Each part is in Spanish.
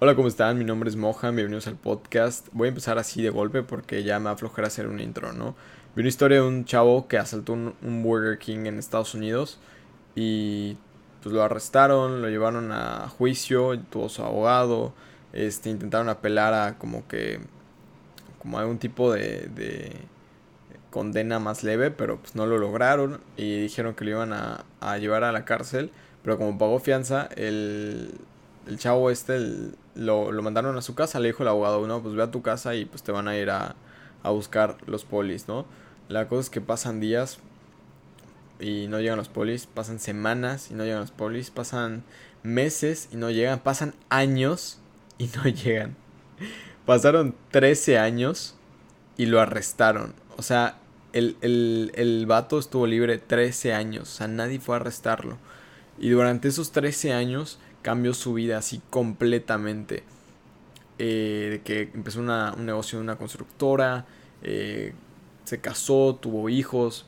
Hola, ¿cómo están? Mi nombre es Mohan, bienvenidos al podcast. Voy a empezar así de golpe porque ya me aflojará hacer un intro, ¿no? Vi una historia de un chavo que asaltó un, Burger King en Estados Unidos y pues lo arrestaron, lo llevaron a juicio, tuvo su abogado, este, intentaron apelar a como que, como algún tipo de, de condena más leve, pero pues no lo lograron y dijeron que lo iban a, a llevar a la cárcel, pero como pagó fianza, el el chavo este lo, mandaron a su casa, le dijo el abogado, no, pues ve a tu casa y pues te van a ir a, a buscar los polis, ¿no? La cosa es que pasan días y no llegan los polis, pasan semanas y no llegan los polis, pasan meses y no llegan, pasan años y no llegan. Pasaron 13 años y lo arrestaron. O sea, el, el, el vato estuvo libre 13 años, o sea, nadie fue a arrestarlo. Y durante esos 13 años cambió su vida así completamente. Eh, que empezó un negocio en una constructora, eh, se casó, tuvo hijos.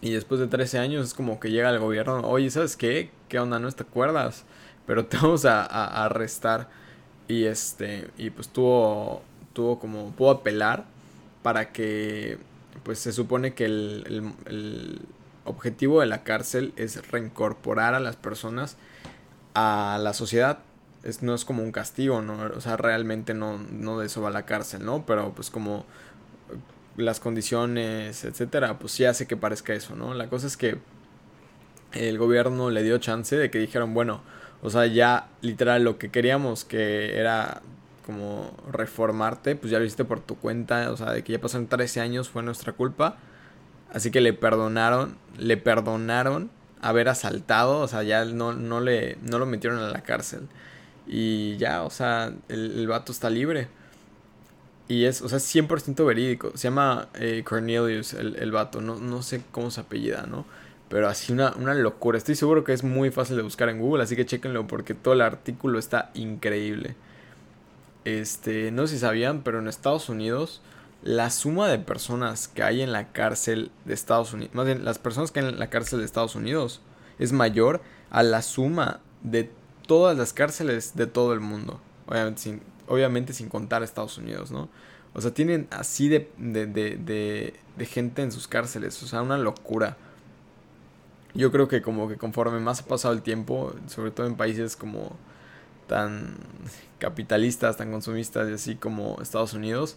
Y después de 13 años es como que llega el gobierno, oye, ¿sabes qué? ¿Qué onda? ¿No te acuerdas? Pero te vamos a, arrestar. Y este, y pues tuvo, tuvo como, pudo apelar para que, pues se supone que el objetivo de la cárcel es reincorporar a las personas a la sociedad. Es, no es como un castigo, ¿no? O sea, realmente no, no de eso va la cárcel, ¿no? Pero pues como las condiciones, etcétera, pues sí hace que parezca eso, ¿no? La cosa es que el gobierno le dio chance de que dijeron, bueno, o sea, ya literal lo que queríamos que era como reformarte, pues ya lo hiciste por tu cuenta, o sea, de que ya pasaron 13 años fue nuestra culpa. Así que le perdonaron, le perdonaron haber asaltado, o sea, ya no, no, le, no lo metieron a la cárcel. Y ya, o sea, el, el vato está libre. Y es, o sea, 100% verídico. Se llama eh, Cornelius, el, el vato. No, no sé cómo se apellida, ¿no? Pero así una, una locura. Estoy seguro que es muy fácil de buscar en Google, así que chequenlo porque todo el artículo está increíble. Este, no sé si sabían, pero en Estados Unidos la suma de personas que hay en la cárcel de Estados Unidos, más bien las personas que hay en la cárcel de Estados Unidos es mayor a la suma de todas las cárceles de todo el mundo. Obviamente sin, contar Estados Unidos, ¿no? O sea, tienen así de, de, de, de, gente en sus cárceles. O sea, una locura. Yo creo que como que conforme más ha pasado el tiempo, sobre todo en países como tan capitalistas, tan consumistas y así como Estados Unidos,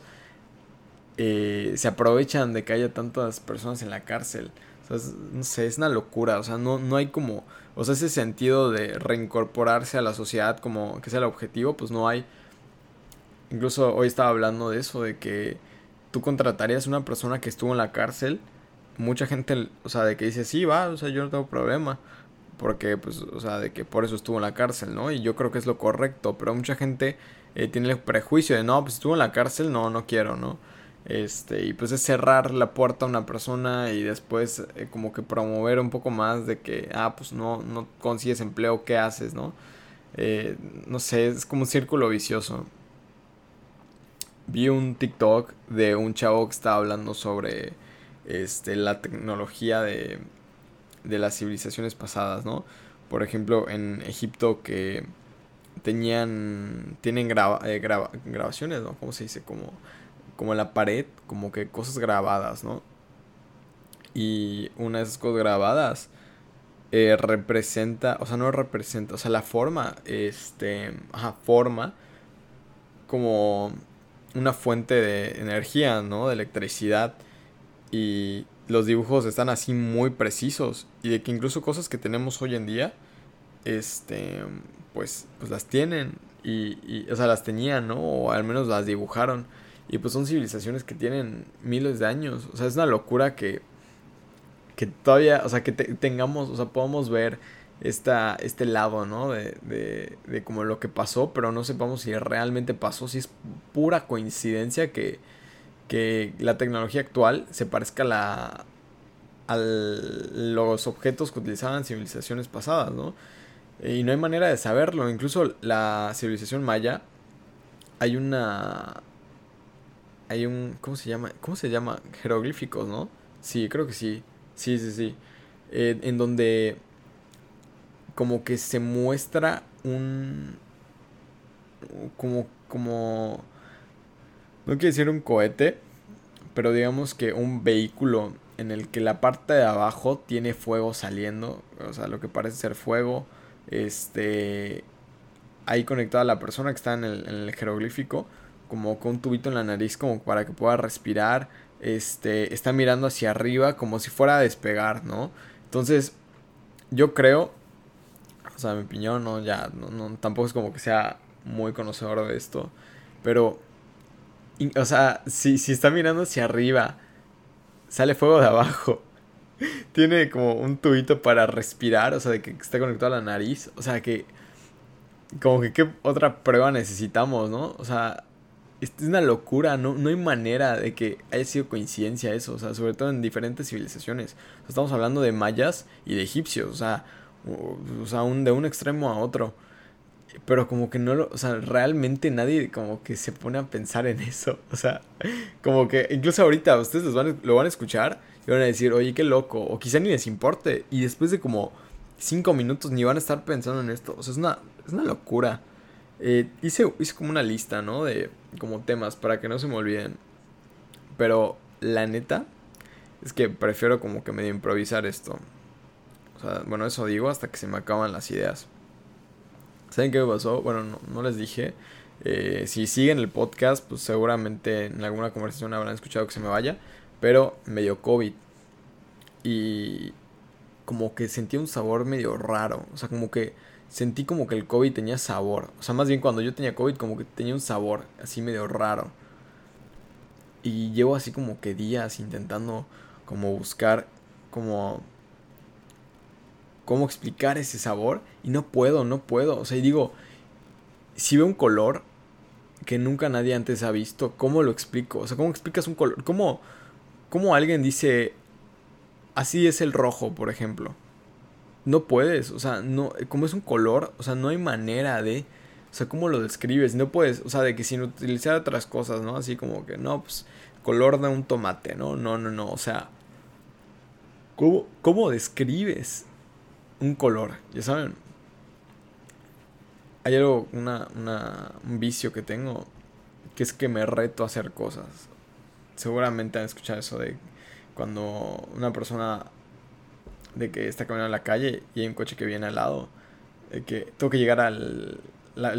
eh, se aprovechan de que haya tantas personas en la cárcel. O sea, no sé, es una locura. O sea, no, no hay como. O sea, ese sentido de reincorporarse a la sociedad como que sea el objetivo, pues no hay. Incluso hoy estaba hablando de eso, de que tú contratarías una persona que estuvo en la cárcel. Mucha gente, o sea, de que dice, sí, va, o sea, yo no tengo problema. Porque, pues, o sea, de que por eso estuvo en la cárcel, ¿no? Y yo creo que es lo correcto. Pero mucha gente eh, tiene el prejuicio de, no, pues estuvo en la cárcel, no, no quiero, ¿no? Este, y pues es cerrar la puerta a una persona y después eh, como que promover un poco más de que, ah, pues no, no consigues empleo, ¿qué haces, no? Eh, no sé, es como un círculo vicioso. Vi un TikTok de un chavo que estaba hablando sobre este, la tecnología de, de las civilizaciones pasadas, ¿no? Por ejemplo, en Egipto que tenían, tienen eh, grabaciones, ¿no? ¿Cómo se dice? Como como en la pared, como que cosas grabadas, ¿no? Y una de esas cosas grabadas eh, representa, o sea, no representa, o sea, la forma, este, ajá, forma como una fuente de energía, ¿no? De electricidad. Y los dibujos están así muy precisos. Y de que incluso cosas que tenemos hoy en día, este, pues, pues las tienen. Y, y, o sea, las tenían, ¿no? O al menos las dibujaron. Y pues son civilizaciones que tienen miles de años. O sea, es una locura que, que todavía, o sea, que tengamos, o sea, podamos ver esta, este lado, ¿no? De, de, de como lo que pasó, pero no sepamos si realmente pasó, si es pura coincidencia que, que la tecnología actual se parezca a la a los objetos que utilizaban civilizaciones pasadas, ¿no? Y no hay manera de saberlo. Incluso la civilización maya hay una hay un, ¿cómo se llama? ¿Cómo se llama? Jeroglíficos, ¿no? Sí, creo que sí. Sí, sí, sí. Eh, en donde como que se muestra un, como, como, no quiero decir un cohete, pero digamos que un vehículo en el que la parte de abajo tiene fuego saliendo, o sea, lo que parece ser fuego, este, ahí conectada a la persona que está en el jeroglífico, como con un tubito en la nariz como para que pueda respirar, este, está mirando hacia arriba como si fuera a despegar, ¿no? Entonces, yo creo, o sea, mi opinión, no, ya, no, no, tampoco es como que sea muy conocedor de esto, pero, o sea, si, si está mirando hacia arriba, sale fuego de abajo. Tiene como un tubito para respirar, o sea, de que está conectado a la nariz. O sea, que. Como que qué otra prueba necesitamos, ¿no? O sea, es una locura, no, no hay manera de que haya sido coincidencia eso, o sea, sobre todo en diferentes civilizaciones. estamos hablando de mayas y de egipcios, o sea, o, sea un, de un extremo a otro. Pero como que no lo, o sea, realmente nadie como que se pone a pensar en eso. O sea, como que incluso ahorita ustedes van, lo van a escuchar y van a decir, oye, qué loco. O quizá ni les importe. Y después de como cinco minutos ni van a estar pensando en esto. O sea, es una, es una locura. Eh, hice, hice como una lista, ¿no? De como temas para que no se me olviden. Pero la neta es que prefiero como que medio improvisar esto. O sea, bueno, eso digo hasta que se me acaban las ideas. ¿Saben qué me pasó? Bueno, no, les dije. Eh, si siguen el podcast, pues seguramente en alguna conversación habrán escuchado que se me vaya. Pero me dio COVID. Y como que sentí un sabor medio raro. O sea, como que sentí como que el COVID tenía sabor. O sea, más bien cuando yo tenía COVID como que tenía un sabor así medio raro. Y llevo así como que días intentando como buscar como cómo explicar ese sabor y no puedo, no puedo. O sea, y digo, si veo un color que nunca nadie antes ha visto, ¿cómo lo explico? O sea, ¿cómo explicas un color? ¿Cómo, cómo alguien dice, así es el rojo, por ejemplo? No puedes, o sea, no, como es un color, o sea, no hay manera de, o sea, ¿cómo lo describes? No puedes, o sea, de que sin utilizar otras cosas, ¿no? Así como que, no, pues, color de un tomate, ¿no? No, no, no, o sea, ¿cómo, cómo describes un color? Ya saben, hay algo, una, una, un vicio que tengo, que es que me reto a hacer cosas. Seguramente han escuchado eso de cuando una persona de que está caminando en la calle y hay un coche que viene al lado. De que tengo que llegar al,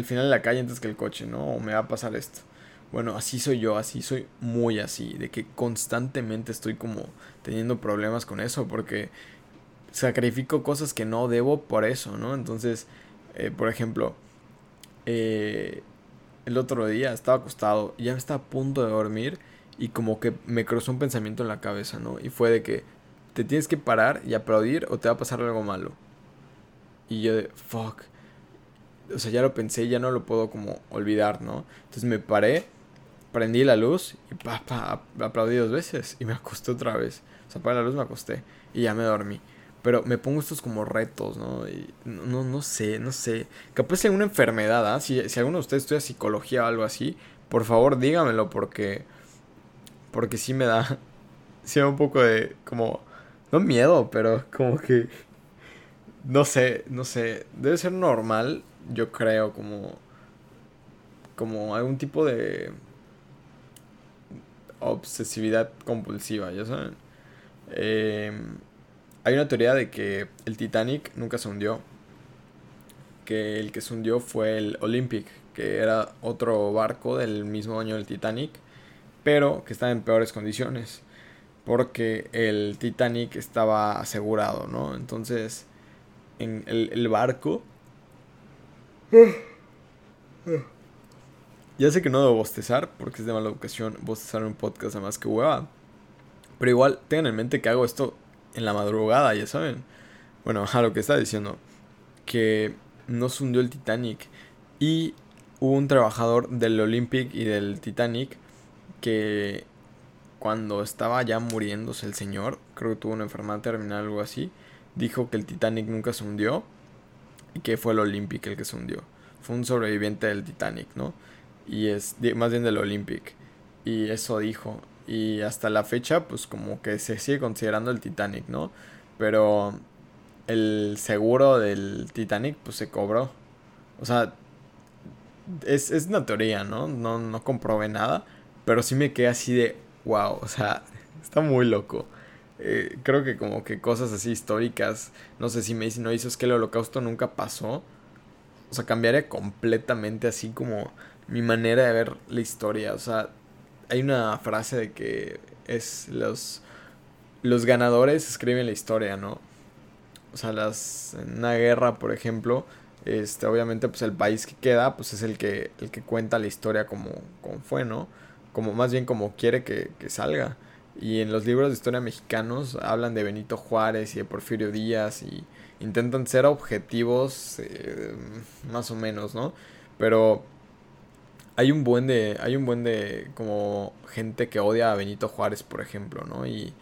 final de la calle antes que el coche, ¿no? O me va a pasar esto. Bueno, así soy yo, así soy muy así, de que constantemente estoy como teniendo problemas con eso porque sacrifico cosas que no debo por eso, ¿no? Entonces, eh, por ejemplo, eh, el otro día estaba acostado ya estaba a punto de dormir y como que me cruzó un pensamiento en la cabeza, ¿no? Y fue de que te tienes que parar y aplaudir o te va a pasar algo malo. Y yo de, fuck. O sea, ya lo pensé, ya no lo puedo como olvidar, ¿no? Entonces me paré, prendí la luz y pa, pa, aplaudí dos veces y me acosté otra vez. O sea, para la luz me acosté y ya me dormí. Pero me pongo estos como retos, ¿no? Y no, no sé, no sé. Capaz una enfermedad, ¿ah? Si, si alguno de ustedes estudia psicología o algo así, por favor dígamelo porque... Porque sí me da... Sí me da un poco de como no miedo, pero como que... No sé, no sé. Debe ser normal, yo creo, como... Como algún tipo de... Obsesividad compulsiva, ya saben. Em, hay una teoría de que el Titanic nunca se hundió. Que el que se hundió fue el Olympic, que era otro barco del mismo año del Titanic, pero que estaba en peores condiciones porque el Titanic estaba asegurado, ¿no? Entonces, en el, barco... Ya sé que no debo bostezar, porque es de mala educación bostezar en un podcast además que hueva. Pero igual, tengan en mente que hago esto en la madrugada, ya saben. Bueno, a lo que está diciendo. Que no se hundió el Titanic. Y hubo un trabajador del Olympic y del Titanic que cuando estaba ya muriéndose el señor, creo que tuvo una enfermedad terminal o algo así, dijo que el Titanic nunca se hundió y que fue el Olympic el que se hundió. Fue un sobreviviente del Titanic, ¿no? Y es más bien del Olympic. Y eso dijo. Y hasta la fecha, pues como que se sigue considerando el Titanic, ¿no? Pero el seguro del Titanic, pues se cobró. O sea, es, es una teoría, ¿no? ¿no? No comprobé nada, pero sí me quedé así de, wow, o sea, está muy loco. Eh, creo que como que cosas así históricas, no sé si me dicen, no, es que el holocausto nunca pasó. O sea, cambiaría completamente así como mi manera de ver la historia. O sea, hay una frase de que es los, los ganadores escriben la historia, ¿no? O sea, las, en una guerra, por ejemplo, este, obviamente pues el país que queda pues es el que, el que cuenta la historia como, como fue, ¿no? Como más bien como quiere que, que salga. Y en los libros de historia mexicanos hablan de Benito Juárez y de Porfirio Díaz y intentan ser objetivos eh, más o menos, ¿no? Pero hay un buen de hay un buen de como gente que odia a Benito Juárez, por ejemplo, ¿no? Y,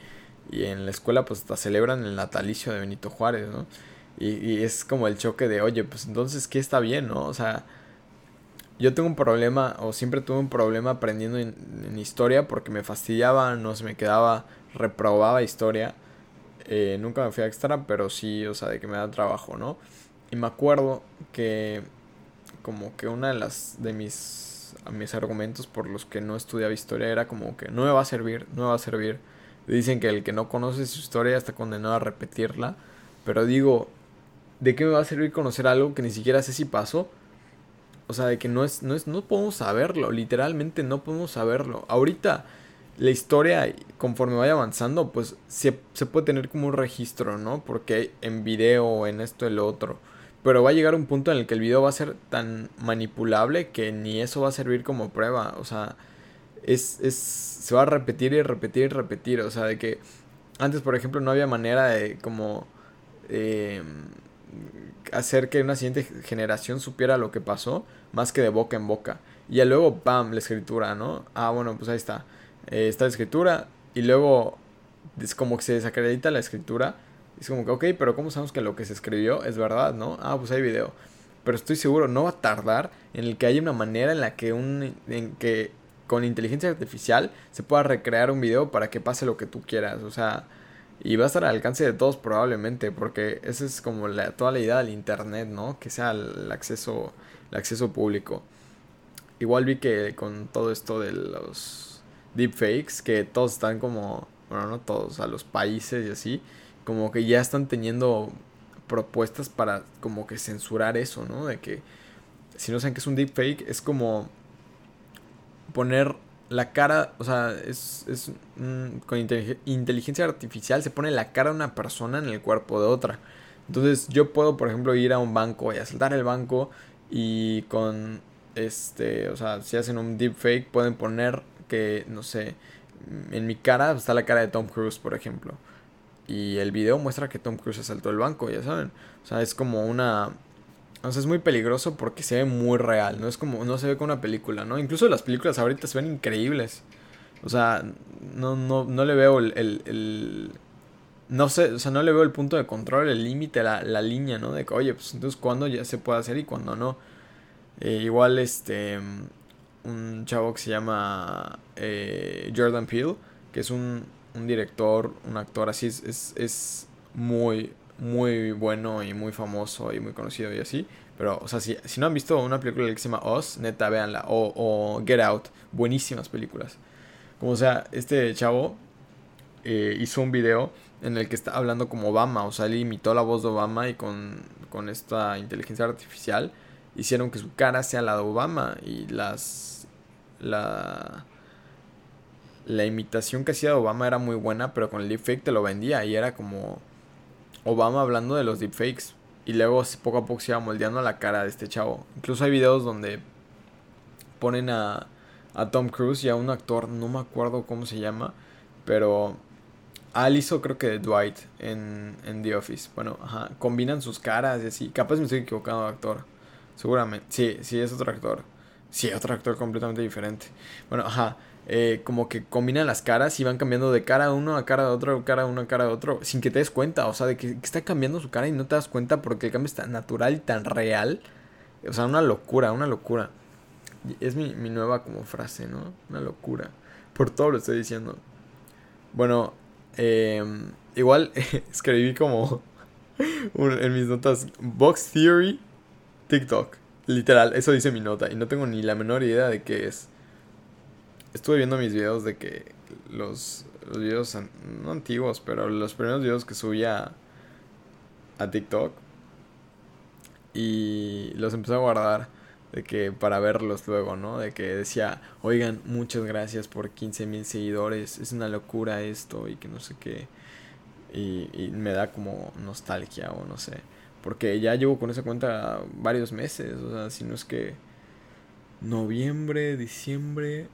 y en la escuela pues hasta celebran el natalicio de Benito Juárez, ¿no? Y, y es como el choque de, oye, pues entonces, ¿qué está bien, no? O sea, yo tengo un problema, o siempre tuve un problema aprendiendo en, historia porque me fastidiaba, no se me quedaba, reprobaba historia. Eh, nunca me fui a extra, pero sí, o sea, de que me da trabajo, ¿no? Y me acuerdo que como que una de las de mis, mis argumentos por los que no estudiaba historia era como que no me va a servir, no me va a servir. Dicen que el que no conoce su historia está condenado a repetirla, pero digo, ¿de qué me va a servir conocer algo que ni siquiera sé si pasó? O sea, de que no es, no es, no podemos saberlo, literalmente no podemos saberlo. Ahorita la historia, conforme vaya avanzando, pues se, se puede tener como un registro, ¿no? Porque en video, en esto, el otro. Pero va a llegar un punto en el que el video va a ser tan manipulable que ni eso va a servir como prueba. O sea, es, es, se va a repetir y repetir y repetir. O sea, de que antes, por ejemplo, no había manera de como... Eh, hacer que una siguiente generación supiera lo que pasó, más que de boca en boca. Y ya luego, ¡pam!, la escritura, ¿no? Ah, bueno, pues ahí está. Eh, está la escritura y luego es como que se desacredita la escritura. Es como que, ok, pero ¿cómo sabemos que lo que se escribió es verdad, no? Ah, pues hay video. Pero estoy seguro, no va a tardar en el que haya una manera en la que un... En que con inteligencia artificial se pueda recrear un video para que pase lo que tú quieras. O sea, y va a estar al alcance de todos probablemente, porque esa es como la, toda la idea del Internet, ¿no? Que sea el acceso, el acceso público. Igual vi que con todo esto de los deepfakes, que todos están como, bueno, no todos, a los países y así, como que ya están teniendo propuestas para como que censurar eso, ¿no? De que si no saben que es un deepfake, es como poner la cara, o sea, es, es con inteligencia artificial se pone la cara de una persona en el cuerpo de otra. Entonces yo puedo, por ejemplo, ir a un banco y asaltar el banco y con, este, o sea, si hacen un deepfake pueden poner que, no sé, en mi cara está la cara de Tom Cruise, por ejemplo. Y el video muestra que Tom Cruise asaltó el banco, ya saben. O sea, es como una o sea, es muy peligroso porque se ve muy real, no es como, no se ve como una película, ¿no? Incluso las películas ahorita se ven increíbles. O sea, no, no, no le veo el, el, no sé, o sea, no le veo el punto de control, el límite, la, la línea, ¿no? De que, oye, pues entonces cuándo ya se puede hacer y cuándo no. Eh, igual, este, un chavo que se llama eh, Jordan Peele, que es un, un director, un actor así, es, es, es muy, muy bueno y muy famoso y muy conocido y así. Pero, o sea, si, si no han visto una película que se llama Oz, neta, véanla. O, o Get Out, buenísimas películas. Como sea, este chavo eh, hizo un video en el que está hablando como Obama. O sea, él imitó la voz de Obama y con, con esta inteligencia artificial hicieron que su cara sea la de Obama. Y las. La. La imitación que hacía de Obama era muy buena, pero con el deepfake te lo vendía y era como Obama hablando de los deepfakes. Y luego poco a poco se iba moldeando la cara de este chavo. Incluso hay videos donde ponen a, a Tom Cruise y a un actor, no me acuerdo cómo se llama, pero Al hizo creo que de Dwight en, en The Office. Bueno, ajá, combinan sus caras y así. Capaz me estoy equivocando de actor. Seguramente. Sí, sí, es otro actor. Sí, otro actor completamente diferente. Bueno, ajá. Eh, como que combinan las caras y van cambiando de cara a uno a cara de otro, cara a uno a cara de otro, sin que te des cuenta, o sea, de que, está cambiando su cara y no te das cuenta porque el cambio es tan natural y tan real. O sea, una locura, una locura. Es mi, nueva como frase, ¿no? Una locura. Por todo lo estoy diciendo. Bueno, em, igual escribí como en mis notas Box Theory TikTok. Literal, eso dice mi nota. Y no tengo ni la menor idea de qué es. Estuve viendo mis videos de que los, los videos, no antiguos, pero los primeros videos que subía a TikTok. Y los empecé a guardar de que para verlos luego, ¿no? De que decía, oigan, muchas gracias por 15 mil seguidores, es una locura esto y que no sé qué. Y, y me da como nostalgia o no sé. Porque ya llevo con esa cuenta varios meses, o sea, si no es que noviembre, diciembre,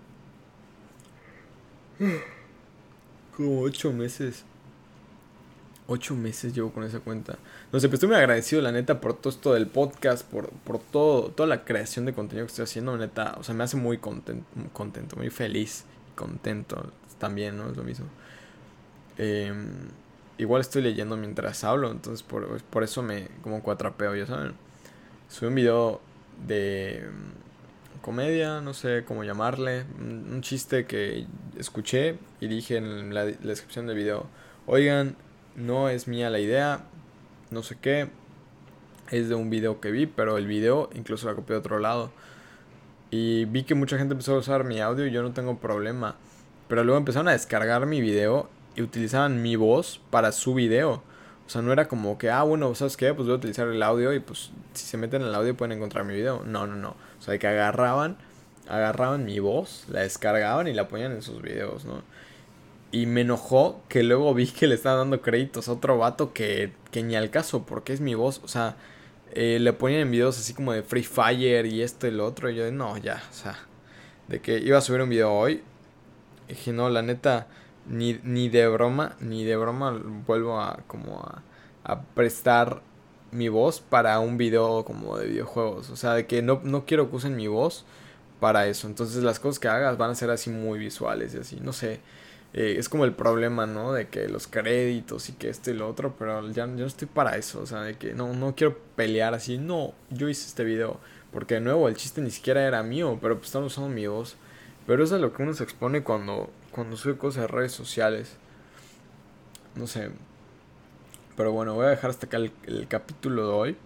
como ocho meses. Ocho meses llevo con esa cuenta. No sé, pues estoy muy agradecido, la neta, por todo esto del podcast, por, por todo, toda la creación de contenido que estoy haciendo, neta. O sea, me hace muy contento, contento muy feliz y contento también, ¿no? Es lo mismo. Em, igual estoy leyendo mientras hablo, entonces por, por eso me como cuatrapeo, ya saben. Subí un video de comedia, no sé cómo llamarle, un, chiste que escuché y dije en la, descripción del video, oigan, no es mía la idea, no sé qué, es de un video que vi, pero el video incluso la copié de otro lado. Y vi que mucha gente empezó a usar mi audio y yo no tengo problema. Pero luego empezaron a descargar mi video y utilizaban mi voz para su video. O sea, no era como que, ah, bueno, ¿sabes qué? Pues voy a utilizar el audio y pues si se meten en el audio pueden encontrar mi video. No, no, no. O sea, que agarraban, agarraban mi voz, la descargaban y la ponían en sus videos, ¿no? Y me enojó que luego vi que le estaban dando créditos a otro vato que, que ni al caso, porque es mi voz. O sea, eh, le ponían en videos así como de Free Fire y esto y lo otro. Y yo, no, ya, o sea, de que iba a subir un video hoy. Y dije, no, la neta, ni, ni de broma, ni de broma vuelvo a como a, prestar mi voz para un video como de videojuegos. O sea, de que no, no quiero que usen mi voz para eso. Entonces las cosas que hagas van a ser así muy visuales y así. No sé. Eh, es como el problema, ¿no? De que los créditos y que esto y lo otro. Pero ya, yo no estoy para eso. O sea, de que no, no quiero pelear así. No, yo hice este video. Porque de nuevo el chiste ni siquiera era mío. Pero pues están usando mi voz. Pero eso es lo que uno se expone cuando, cuando sube cosas a redes sociales. No sé. Pero bueno, voy a dejar hasta acá el, capítulo de hoy.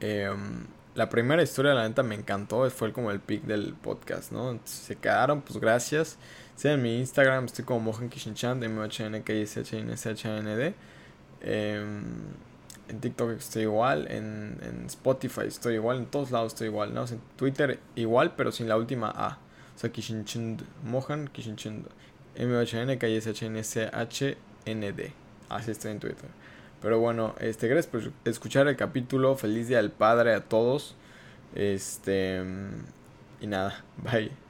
Em, la primera historia, la neta, me encantó. Fue como el pick del podcast, ¿no? Si se quedaron, pues gracias. Sí, en mi Instagram estoy como Mohan Kishinchan, m h n k s h n s h n d em, en TikTok estoy igual, en, en, Spotify estoy igual, en todos lados estoy igual, ¿no? en Twitter igual, pero sin la última A. O sea, Kishinchand, Mohan Kishinchand, M-H-N-K-S-H-N-S-H-N-D. Así estoy en Twitter. Pero bueno, este, gracias por escuchar el capítulo. Feliz día al padre a todos. Este. Y nada, bye.